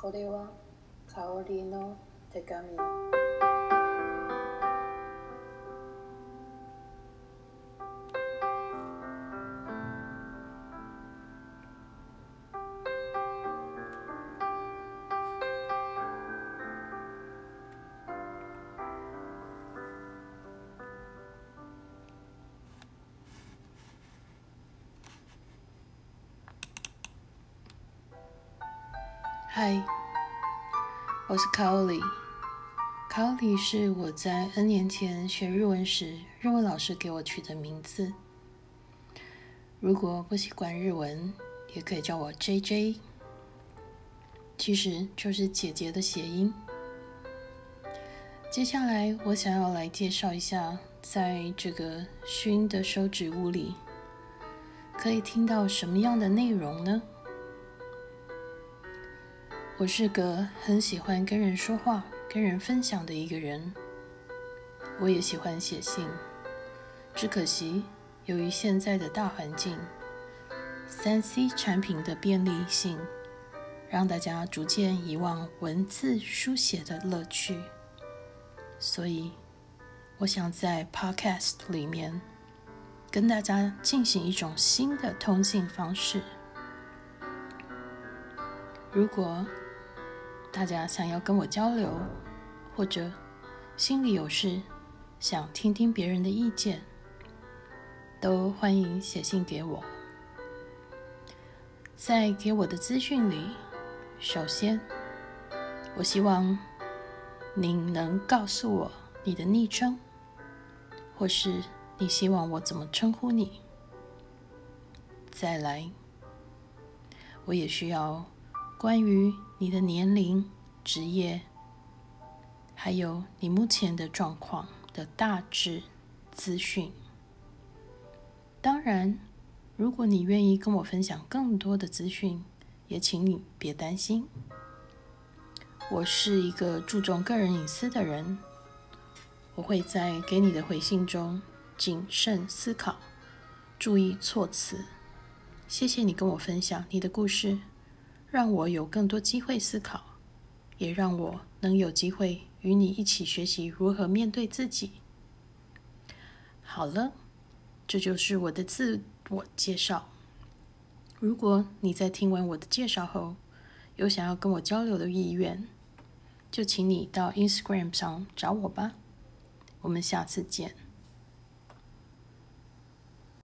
これは香りの手紙。嗨，我是 Kaoli。Kaoli 是我在 N 年前学日文时，日文老师给我取的名字。如果不习惯日文，也可以叫我 JJ，其实就是姐姐的谐音。接下来，我想要来介绍一下，在这个熏的手指屋里，可以听到什么样的内容呢？我是个很喜欢跟人说话、跟人分享的一个人。我也喜欢写信，只可惜由于现在的大环境，三 C 产品的便利性，让大家逐渐遗忘文字书写的乐趣。所以，我想在 Podcast 里面跟大家进行一种新的通信方式。如果大家想要跟我交流，或者心里有事想听听别人的意见，都欢迎写信给我。在给我的资讯里，首先，我希望您能告诉我你的昵称，或是你希望我怎么称呼你。再来，我也需要。关于你的年龄、职业，还有你目前的状况的大致资讯。当然，如果你愿意跟我分享更多的资讯，也请你别担心。我是一个注重个人隐私的人，我会在给你的回信中谨慎思考，注意措辞。谢谢你跟我分享你的故事。让我有更多机会思考，也让我能有机会与你一起学习如何面对自己。好了，这就是我的自我介绍。如果你在听完我的介绍后，有想要跟我交流的意愿，就请你到 Instagram 上找我吧。我们下次见。